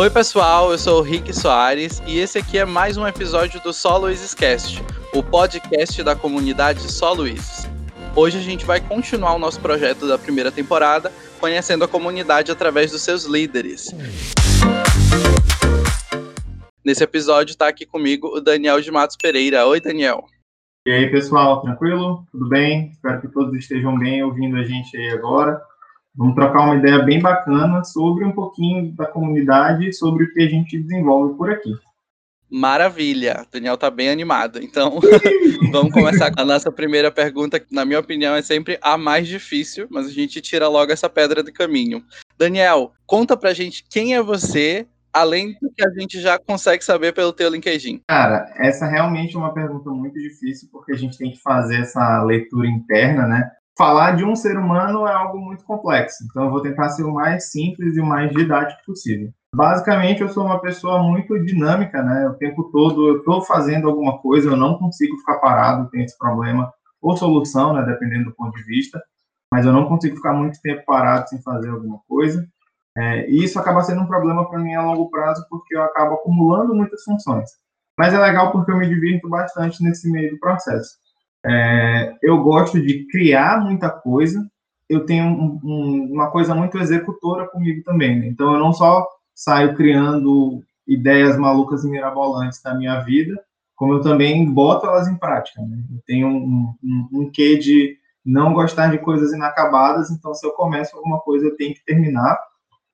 Oi, pessoal, eu sou o Rick Soares e esse aqui é mais um episódio do Só Luizes Cast, o podcast da comunidade Só Luizes. Hoje a gente vai continuar o nosso projeto da primeira temporada, conhecendo a comunidade através dos seus líderes. Nesse episódio está aqui comigo o Daniel de Matos Pereira. Oi, Daniel. E aí, pessoal, tranquilo? Tudo bem? Espero que todos estejam bem ouvindo a gente aí agora. Vamos trocar uma ideia bem bacana sobre um pouquinho da comunidade, sobre o que a gente desenvolve por aqui. Maravilha, o Daniel tá bem animado. Então, vamos começar com a nossa primeira pergunta, que na minha opinião é sempre a mais difícil, mas a gente tira logo essa pedra do caminho. Daniel, conta pra gente quem é você, além do que a gente já consegue saber pelo teu LinkedIn. Cara, essa realmente é uma pergunta muito difícil, porque a gente tem que fazer essa leitura interna, né? Falar de um ser humano é algo muito complexo, então eu vou tentar ser o mais simples e o mais didático possível. Basicamente, eu sou uma pessoa muito dinâmica, né? O tempo todo eu estou fazendo alguma coisa, eu não consigo ficar parado, tem esse problema, ou solução, né? Dependendo do ponto de vista, mas eu não consigo ficar muito tempo parado sem fazer alguma coisa. É, e isso acaba sendo um problema para mim a longo prazo, porque eu acabo acumulando muitas funções. Mas é legal porque eu me divirto bastante nesse meio do processo. É, eu gosto de criar muita coisa. Eu tenho um, um, uma coisa muito executora comigo também. Né? Então, eu não só saio criando ideias malucas e mirabolantes da minha vida, como eu também boto elas em prática. Né? Eu tenho um, um, um quê de não gostar de coisas inacabadas, então se eu começo alguma coisa eu tenho que terminar.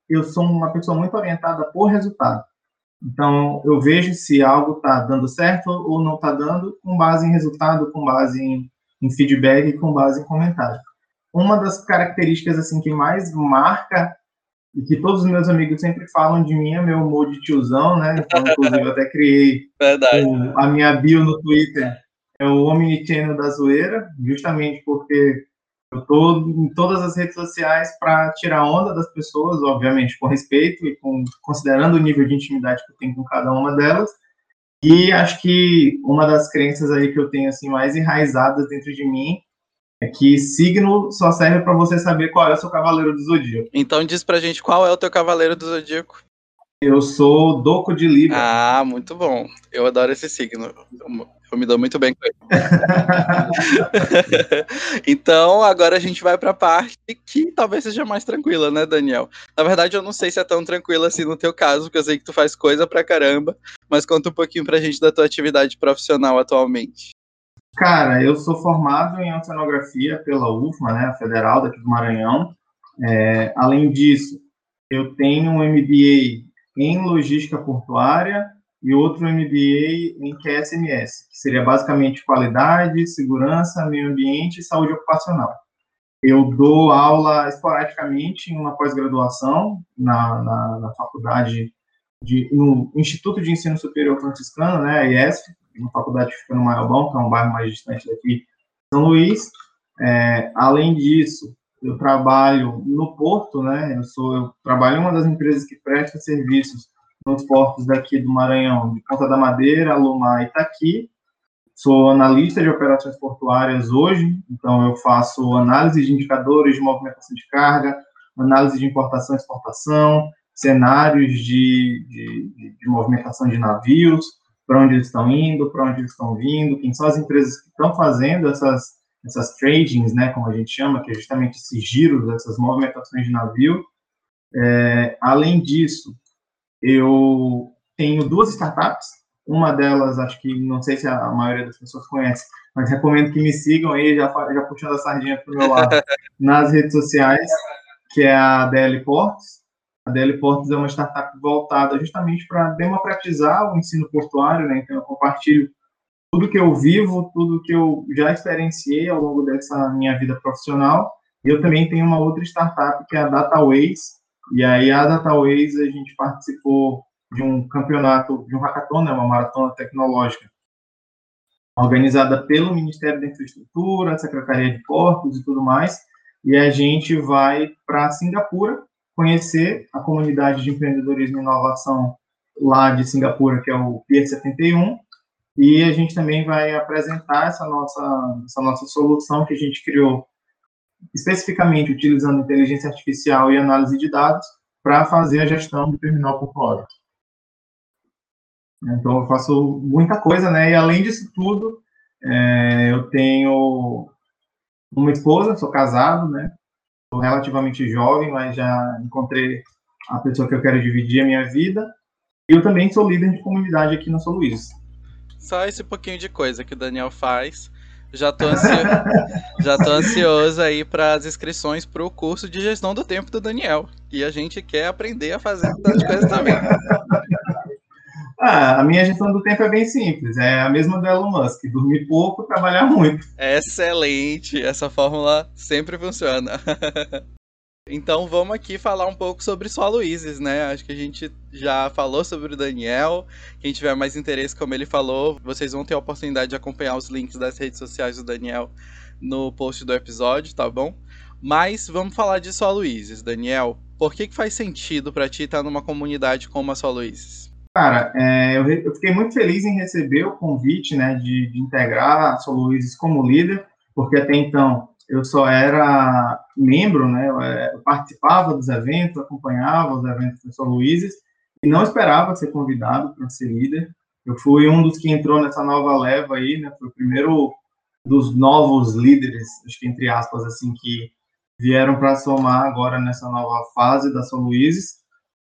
Eu sou uma pessoa muito orientada por resultado. Então, eu vejo se algo está dando certo ou não está dando, com base em resultado, com base em, em feedback e com base em comentário. Uma das características assim que mais marca e que todos os meus amigos sempre falam de mim é meu humor de tiozão, né? Então, inclusive, eu até criei o, a minha bio no Twitter, é o Omnichannel da Zoeira, justamente porque eu estou em todas as redes sociais para tirar onda das pessoas, obviamente com respeito e com, considerando o nível de intimidade que eu tenho com cada uma delas. E acho que uma das crenças aí que eu tenho assim mais enraizadas dentro de mim é que signo só serve para você saber qual é o seu cavaleiro do zodíaco. Então diz pra gente qual é o teu cavaleiro do zodíaco. Eu sou Doco de Libra. Ah, muito bom. Eu adoro esse signo. Eu me dou muito bem com ele. então, agora a gente vai para a parte que talvez seja mais tranquila, né, Daniel? Na verdade, eu não sei se é tão tranquila assim no teu caso, porque eu sei que tu faz coisa pra caramba, mas conta um pouquinho pra gente da tua atividade profissional atualmente. Cara, eu sou formado em oceanografia pela UFMA, né, Federal daqui do Maranhão. É, além disso, eu tenho um MBA em logística portuária e outro MBA em QSMS, que seria basicamente qualidade, segurança, meio ambiente e saúde ocupacional. Eu dou aula esporadicamente em uma pós-graduação na, na, na, faculdade, de, no Instituto de Ensino Superior Franciscano, né, IESF, uma faculdade que fica no Maiobão, que é um bairro mais distante daqui, São Luís. É, além disso, eu trabalho no porto, né, eu, sou, eu trabalho em uma das empresas que presta serviços nos portos daqui do Maranhão, de Ponta da Madeira, Alumar e Itaqui. Sou analista de operações portuárias hoje, então eu faço análise de indicadores de movimentação de carga, análise de importação e exportação, cenários de, de, de movimentação de navios, para onde eles estão indo, para onde eles estão vindo, quem são as empresas que estão fazendo essas, essas tradings, né, como a gente chama, que é justamente esses giros, essas movimentações de navio. É, além disso, eu tenho duas startups. Uma delas, acho que não sei se a maioria das pessoas conhece, mas recomendo que me sigam aí, já, já puxando a sardinha para o meu lado, nas redes sociais, que é a DL Portos. A DL Portos é uma startup voltada justamente para democratizar o ensino portuário, né? Então, eu compartilho tudo que eu vivo, tudo que eu já experienciei ao longo dessa minha vida profissional. E eu também tenho uma outra startup que é a DataWays, e aí a DataWays a gente participou de um campeonato, de um hackathon, né, uma maratona tecnológica, organizada pelo Ministério da Infraestrutura, Secretaria de Portos e tudo mais, e a gente vai para Singapura conhecer a comunidade de empreendedorismo e inovação lá de Singapura, que é o Pier 71, e a gente também vai apresentar essa nossa, essa nossa solução que a gente criou especificamente utilizando inteligência artificial e análise de dados, para fazer a gestão do terminal portuário. Então, eu faço muita coisa, né? E além disso tudo, é, eu tenho uma esposa, sou casado, né? Sou relativamente jovem, mas já encontrei a pessoa que eu quero dividir a minha vida. E eu também sou líder de comunidade aqui na São Luís. Só esse pouquinho de coisa que o Daniel faz. Já tô, ansio... já tô ansioso aí para as inscrições para o curso de gestão do tempo do Daniel. E a gente quer aprender a fazer tantas coisas também. Ah, a minha gestão do tempo é bem simples. É a mesma do Elon Musk: dormir pouco, trabalhar muito. Excelente! Essa fórmula sempre funciona. então vamos aqui falar um pouco sobre só Luizes, né? Acho que a gente já falou sobre o Daniel. Quem tiver mais interesse, como ele falou, vocês vão ter a oportunidade de acompanhar os links das redes sociais do Daniel no post do episódio, tá bom? Mas vamos falar de só Luizes. Daniel, por que, que faz sentido para ti estar numa comunidade como a Só Luizes? Cara, é, eu, eu, fiquei muito feliz em receber o convite, né, de, de integrar a Solo Luizes como líder, porque até então eu só era membro, né, é, eu participava dos eventos, acompanhava os eventos da Solo Luizes, e não esperava ser convidado para ser líder. Eu fui um dos que entrou nessa nova leva aí, né, foi o primeiro dos novos líderes, acho que entre aspas, assim, que vieram para somar agora nessa nova fase da São Luizes.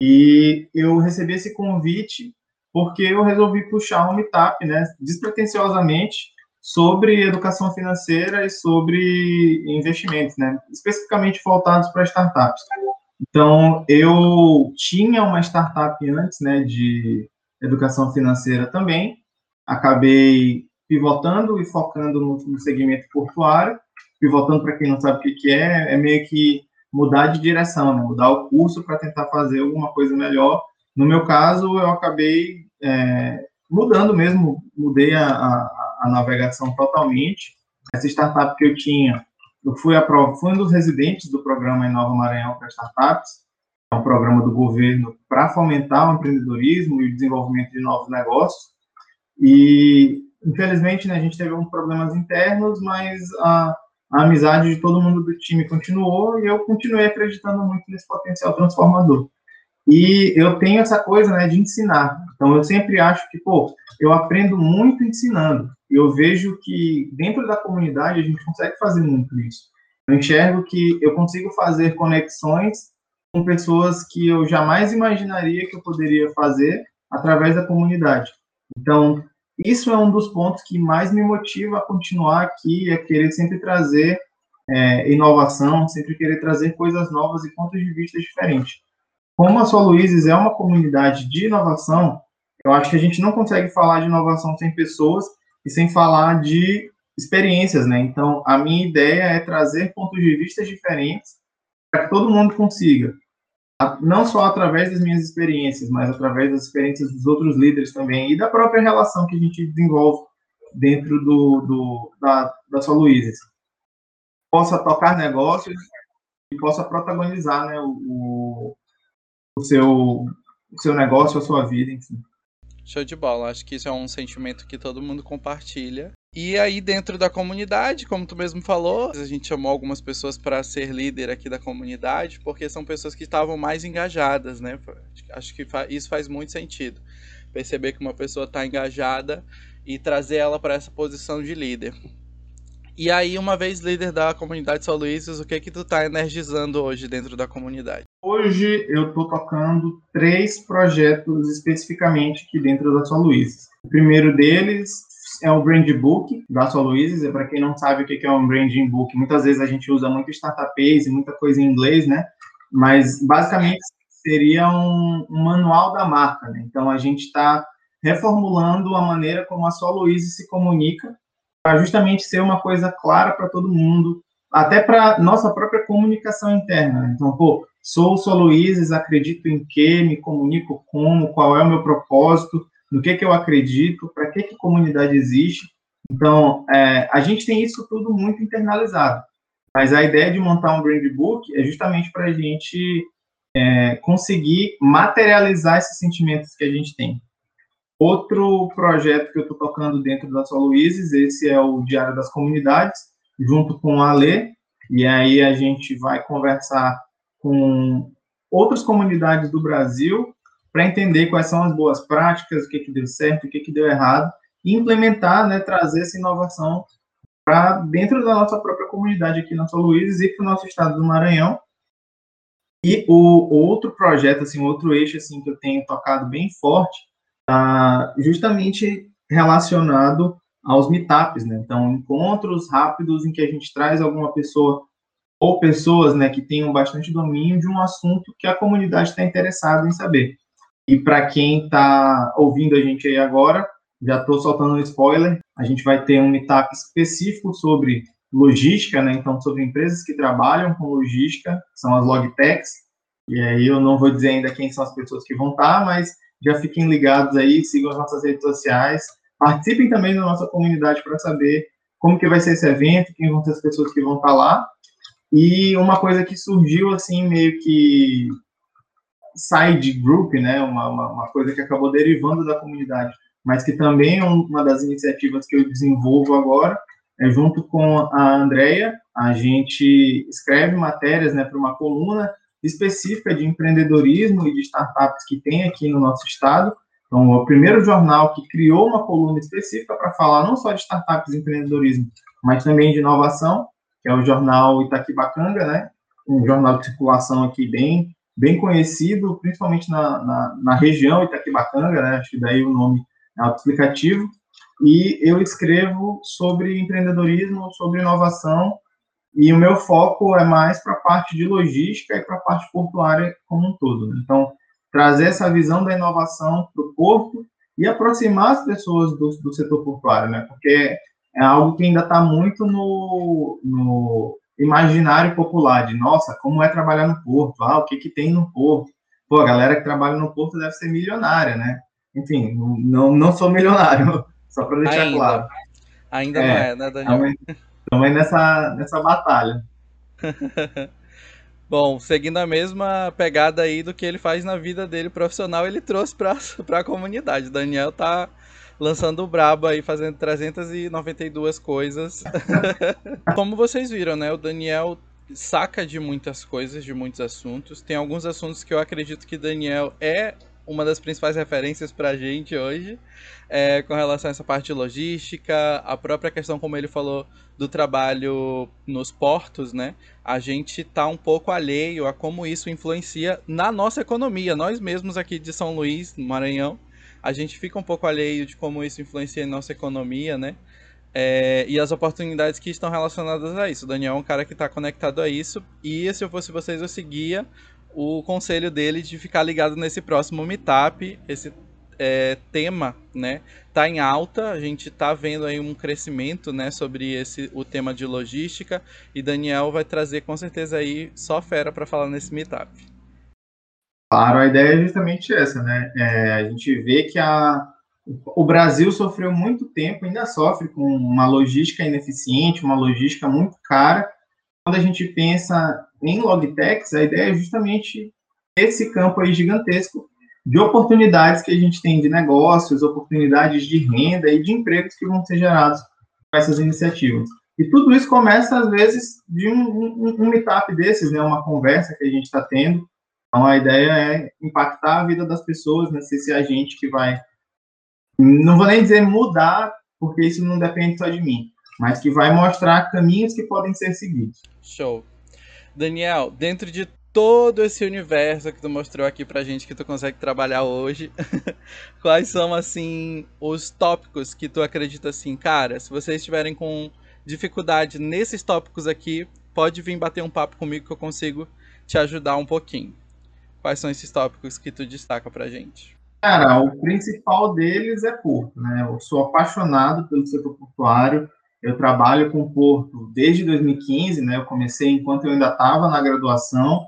E eu recebi esse convite porque eu resolvi puxar um meetup, né, despretensiosamente, sobre educação financeira e sobre investimentos, né, especificamente voltados para startups. Então, eu tinha uma startup antes, né, de educação financeira também, acabei pivotando e focando no, segmento portuário, pivotando para quem não sabe o que é, é meio que mudar de direção, né? mudar o curso para tentar fazer alguma coisa melhor. No meu caso, eu acabei é, mudando mesmo, mudei a, a, a, navegação totalmente. Essa startup que eu tinha, eu fui, a fui um dos residentes do programa em Nova Maranhão para startups, é um programa do governo para fomentar o empreendedorismo e o desenvolvimento de novos negócios. E, infelizmente, né, a gente teve alguns problemas internos, mas a, a amizade de todo mundo do time continuou e eu continuei acreditando muito nesse potencial transformador. E eu tenho essa coisa, né, de ensinar. Então eu sempre acho que, pô, eu aprendo muito ensinando. Eu vejo que dentro da comunidade a gente consegue fazer muito isso. Eu enxergo que eu consigo fazer conexões com pessoas que eu jamais imaginaria que eu poderia fazer através da comunidade. Então, isso é um dos pontos que mais me motiva a continuar aqui, a querer sempre trazer é, inovação, sempre querer trazer coisas novas e pontos de vista diferentes. Como a Sua Luizes é uma comunidade de inovação, eu acho que a gente não consegue falar de inovação sem pessoas e sem falar de experiências, né? Então, a minha ideia é trazer pontos de vista diferentes para que todo mundo consiga não só através das minhas experiências, mas através das experiências dos outros líderes também e da própria relação que a gente desenvolve dentro do, do da, da sua Luísa. Possa tocar negócios e possa protagonizar né, o, o, seu, o seu negócio, a sua vida, enfim. Show de bola. Acho que isso é um sentimento que todo mundo compartilha. E aí, dentro da comunidade, como tu mesmo falou, a gente chamou algumas pessoas para ser líder aqui da comunidade, porque são pessoas que estavam mais engajadas, né? Acho que isso faz muito sentido. Perceber que uma pessoa está engajada e trazer ela para essa posição de líder. E aí, uma vez líder da comunidade São Luís, o que que tu tá energizando hoje dentro da comunidade? Hoje eu tô tocando três projetos especificamente aqui dentro da São Luís. O primeiro deles é o Brand Book da Sua Luizes. É para quem não sabe o que é um Branding Book, muitas vezes a gente usa muito startupês e muita coisa em inglês, né? Mas basicamente seria um, um manual da marca, né? Então a gente está reformulando a maneira como a Sua Luizes se comunica para justamente ser uma coisa clara para todo mundo, até para nossa própria comunicação interna. Né? Então, pô, sou o Sua Luizes, acredito em quê, me comunico como, qual é o meu propósito, no que, que eu acredito, para que, que comunidade existe. Então, é, a gente tem isso tudo muito internalizado. Mas a ideia de montar um brand book é justamente para a gente é, conseguir materializar esses sentimentos que a gente tem. Outro projeto que eu estou tocando dentro da São Luizes, esse é o Diário das Comunidades, junto com a Lê, e aí a gente vai conversar com outras comunidades do Brasil para entender quais são as boas práticas, o que, que deu certo, o que, que deu errado, e implementar, né, trazer essa inovação para dentro da nossa própria comunidade aqui na São Luís e para o nosso estado do Maranhão. E o outro projeto, assim, outro eixo assim que eu tenho tocado bem forte, tá justamente relacionado aos meetups, né? Então, encontros rápidos em que a gente traz alguma pessoa ou pessoas, né, que tenham bastante domínio de um assunto que a comunidade está interessada em saber. E para quem está ouvindo a gente aí agora, já estou soltando um spoiler, a gente vai ter um meetup específico sobre logística, né? Então, sobre empresas que trabalham com logística, são as logtechs. E aí eu não vou dizer ainda quem são as pessoas que vão estar, mas já fiquem ligados aí, sigam as nossas redes sociais, participem também da nossa comunidade para saber como que vai ser esse evento, quem vão ser as pessoas que vão estar lá. E uma coisa que surgiu assim meio que side group, né? Uma, uma, uma coisa que acabou derivando da comunidade, mas que também é uma das iniciativas que eu desenvolvo agora, é, junto com a Andrea, a gente escreve matérias né, para uma coluna específica de empreendedorismo e de startups que tem aqui no nosso estado. Então, é o primeiro jornal que criou uma coluna específica para falar não só de startups e empreendedorismo, mas também de inovação, que é o jornal Itaquibacanga, né? Um jornal de circulação aqui bem, bem conhecido, principalmente na, na, na região Itaquibacanga, né? Acho que daí o nome é autoexplicativo e eu escrevo sobre empreendedorismo, sobre inovação, e o meu foco é mais para a parte de logística e para a parte portuária como um todo. Né? Então, trazer essa visão da inovação para o porto e aproximar as pessoas do, do setor portuário, né? Porque é algo que ainda está muito no, no, imaginário popular de, nossa, como é trabalhar no porto? Ah, o que, que tem no porto? Pô, a galera que trabalha no porto deve ser milionária, né? Enfim, não, não sou milionário, Só para deixar Ainda. claro. Ainda não é, né, Daniel? Aí nessa, nessa batalha. Bom, seguindo a mesma pegada aí do que ele faz na vida dele profissional, ele trouxe para a comunidade. Daniel tá lançando o brabo aí, fazendo 392 coisas. Como vocês viram, né? O Daniel saca de muitas coisas, de muitos assuntos. Tem alguns assuntos que eu acredito que Daniel é uma das principais referências para a gente hoje é, com relação a essa parte de logística, a própria questão, como ele falou, do trabalho nos portos, né? A gente tá um pouco alheio a como isso influencia na nossa economia. Nós mesmos aqui de São Luís, no Maranhão, a gente fica um pouco alheio de como isso influencia em nossa economia, né? É, e as oportunidades que estão relacionadas a isso. O Daniel é um cara que está conectado a isso. E se eu fosse vocês, eu seguia o conselho dele de ficar ligado nesse próximo meetup. Esse é, tema, né, tá em alta. A gente tá vendo aí um crescimento, né, sobre esse o tema de logística e Daniel vai trazer com certeza aí só fera para falar nesse meetup. Claro, a ideia é justamente essa, né? É, a gente vê que a, o Brasil sofreu muito tempo, ainda sofre com uma logística ineficiente, uma logística muito cara. Quando a gente pensa em logtechs, a ideia é justamente esse campo aí gigantesco de oportunidades que a gente tem de negócios, oportunidades de renda e de empregos que vão ser gerados com essas iniciativas. E tudo isso começa, às vezes, de um, um, um meetup desses, né, uma conversa que a gente está tendo. Então, a ideia é impactar a vida das pessoas, né, ser esse agente que vai, não vou nem dizer mudar, porque isso não depende só de mim, mas que vai mostrar caminhos que podem ser seguidos. Show. Daniel, dentro de todo esse universo que tu mostrou aqui pra gente que tu consegue trabalhar hoje, quais são, assim, os tópicos que tu acredita assim, cara, se vocês estiverem com dificuldade nesses tópicos aqui, pode vir bater um papo comigo que eu consigo te ajudar um pouquinho. Quais são esses tópicos que tu destaca pra gente? Cara, o principal deles é Porto, né? Eu sou apaixonado pelo setor portuário, eu trabalho com Porto desde 2015, né? Eu comecei enquanto eu ainda estava na graduação,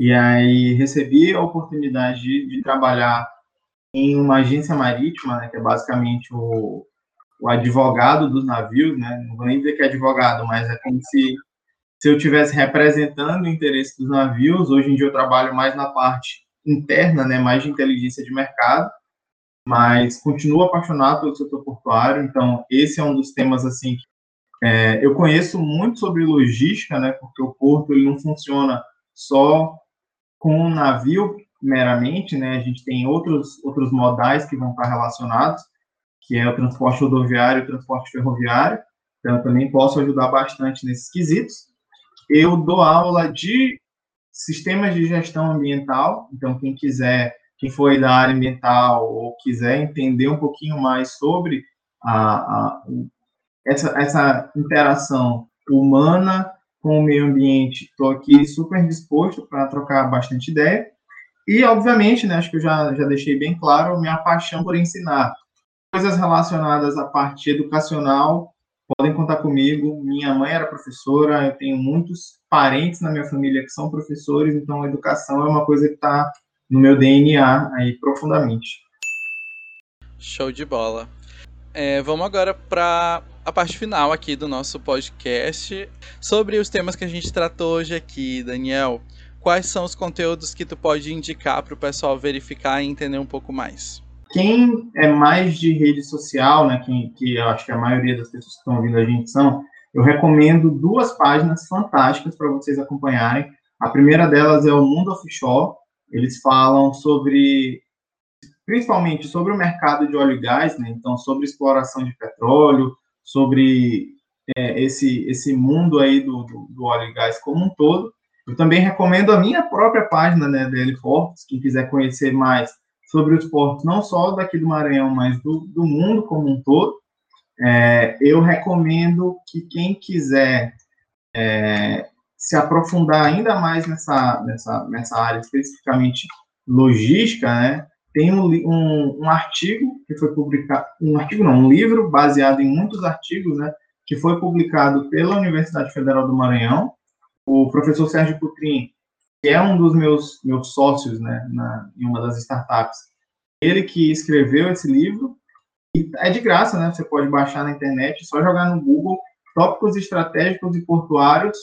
e aí recebi a oportunidade de, de trabalhar em uma agência marítima, né, que é basicamente o, o advogado dos navios, né? Não vou nem dizer que é advogado, mas é como se, se eu estivesse representando o interesse dos navios. Hoje em dia eu trabalho mais na parte interna, né? Mais de inteligência de mercado, mas continuo apaixonado pelo setor portuário. Então esse é um dos temas assim é, eu conheço muito sobre logística, né, porque o porto ele não funciona só com o navio meramente, né? A gente tem outros, outros modais que vão estar relacionados, que é o transporte rodoviário e o transporte ferroviário. Então, eu também posso ajudar bastante nesses quesitos. Eu dou aula de sistemas de gestão ambiental. Então, quem quiser, quem for da área ambiental ou quiser entender um pouquinho mais sobre a, a essa, essa interação humana com o meio ambiente, estou aqui super disposto para trocar bastante ideia. E, obviamente, né, acho que eu já, já deixei bem claro minha paixão por ensinar. Coisas relacionadas à parte educacional, podem contar comigo. Minha mãe era professora, eu tenho muitos parentes na minha família que são professores, então a educação é uma coisa que está no meu DNA aí profundamente. Show de bola. É, vamos agora para a parte final aqui do nosso podcast sobre os temas que a gente tratou hoje aqui, Daniel quais são os conteúdos que tu pode indicar para o pessoal verificar e entender um pouco mais? Quem é mais de rede social, né, quem, que eu acho que a maioria das pessoas que estão ouvindo a gente são, eu recomendo duas páginas fantásticas para vocês acompanharem. A primeira delas é o Mundo Offshore. Eles falam sobre, principalmente sobre o mercado de óleo e gás, né? Então, sobre exploração de petróleo, sobre é, esse, esse mundo aí do, do, do óleo e gás como um todo. Eu também recomendo a minha própria página, né, da Fortes, quem quiser conhecer mais sobre os portos, não só daqui do Maranhão, mas do, do mundo como um todo. É, eu recomendo que quem quiser é, se aprofundar ainda mais nessa, nessa, nessa área, especificamente logística, né, tem um, um, um, artigo que foi publicado, um artigo não, um livro baseado em muitos artigos, né, que foi publicado pela Universidade Federal do Maranhão, o professor Sérgio Putrin, que é um dos meus, meus sócios né, na, em uma das startups, ele que escreveu esse livro, e é de graça, né? Você pode baixar na internet, só jogar no Google tópicos estratégicos e portuários,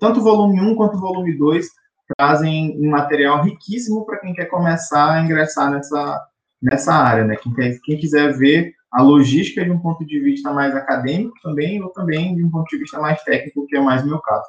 tanto volume 1 quanto volume 2 trazem um material riquíssimo para quem quer começar a ingressar nessa, nessa área, né? Quem, quer, quem quiser ver a logística de um ponto de vista mais acadêmico também, ou também de um ponto de vista mais técnico, que é mais o meu caso.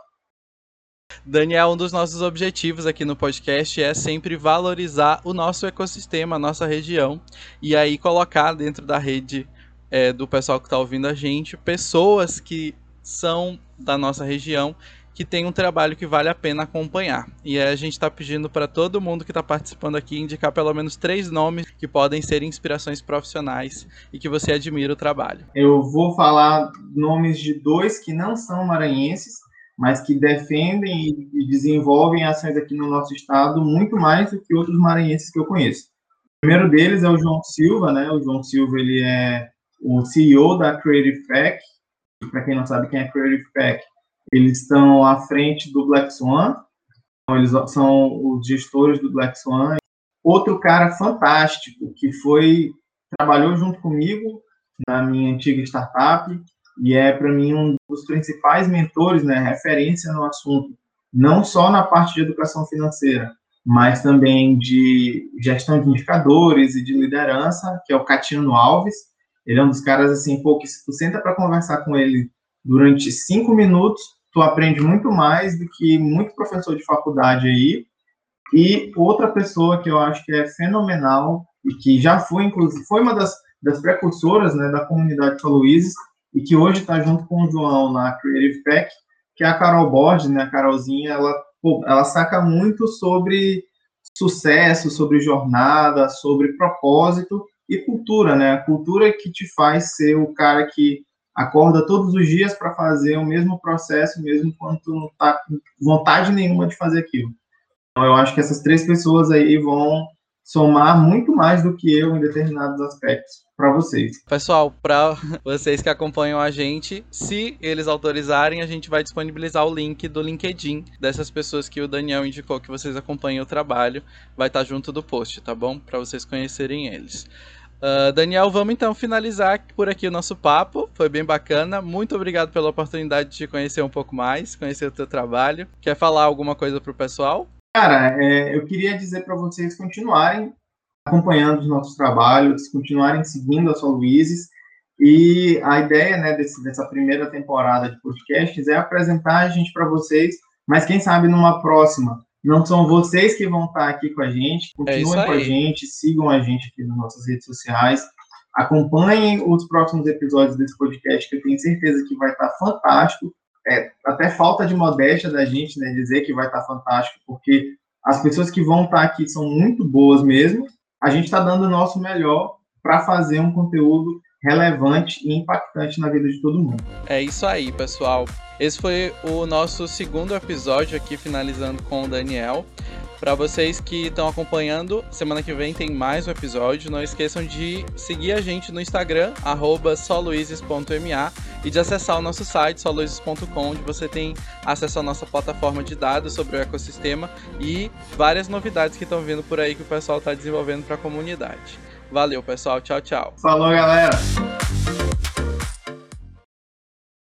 Daniel, um dos nossos objetivos aqui no podcast é sempre valorizar o nosso ecossistema, a nossa região, e aí colocar dentro da rede é, do pessoal que está ouvindo a gente pessoas que são da nossa região que tem um trabalho que vale a pena acompanhar. E a gente está pedindo para todo mundo que está participando aqui indicar pelo menos três nomes que podem ser inspirações profissionais e que você admira o trabalho. Eu vou falar nomes de dois que não são maranhenses, mas que defendem e desenvolvem ações aqui no nosso estado muito mais do que outros maranhenses que eu conheço. O primeiro deles é o João Silva, né? O João Silva ele é o CEO da Creative Pack. Para quem não sabe quem é Creative Pack, eles estão à frente do Black Swan. Então, eles são os gestores do Black Swan. Outro cara fantástico que foi trabalhou junto comigo na minha antiga startup e é para mim um dos principais mentores, né, referência no assunto, não só na parte de educação financeira, mas também de gestão de indicadores e de liderança, que é o Catino Alves. Ele é um dos caras assim, pô, que se tu senta para conversar com ele durante cinco minutos, tu aprende muito mais do que muito professor de faculdade aí. E outra pessoa que eu acho que é fenomenal e que já foi, inclusive, foi uma das, das precursoras né, da comunidade Luizes, e que hoje está junto com o João na Creative Pack, que é a Carol Borges, né? A Carolzinha, ela, pô, ela saca muito sobre sucesso, sobre jornada, sobre propósito e cultura, né? A cultura que te faz ser o cara que acorda todos os dias para fazer o mesmo processo, mesmo quando tu não tá com vontade nenhuma de fazer aquilo. Então, eu acho que essas três pessoas aí vão somar muito mais do que eu em determinados aspectos para vocês. Pessoal, para vocês que acompanham a gente, se eles autorizarem, a gente vai disponibilizar o link do LinkedIn dessas pessoas que o Daniel indicou que vocês acompanhem o trabalho, vai estar tá junto do post, tá bom? Para vocês conhecerem eles. Uh, Daniel, vamos então finalizar por aqui o nosso papo. Foi bem bacana. Muito obrigado pela oportunidade de te conhecer um pouco mais, conhecer o teu trabalho. Quer falar alguma coisa pro pessoal? Cara, é, eu queria dizer para vocês continuarem acompanhando os nossos trabalhos, continuarem seguindo a São Luizes. E a ideia né, desse, dessa primeira temporada de podcasts é apresentar a gente para vocês, mas quem sabe numa próxima, Não são vocês que vão estar aqui com a gente. Continuem é com a gente, sigam a gente aqui nas nossas redes sociais. Acompanhem os próximos episódios desse podcast, que eu tenho certeza que vai estar fantástico. É, até falta de modéstia da gente, né, dizer que vai estar fantástico, porque as pessoas que vão estar aqui são muito boas mesmo. A gente está dando o nosso melhor para fazer um conteúdo relevante e impactante na vida de todo mundo. É isso aí, pessoal. Esse foi o nosso segundo episódio aqui, finalizando com o Daniel. Para vocês que estão acompanhando, semana que vem tem mais um episódio. Não esqueçam de seguir a gente no Instagram, soluizes.ma e de acessar o nosso site, soluizes.com, onde você tem acesso à nossa plataforma de dados sobre o ecossistema e várias novidades que estão vindo por aí que o pessoal está desenvolvendo para a comunidade. Valeu, pessoal. Tchau, tchau. Falou, galera.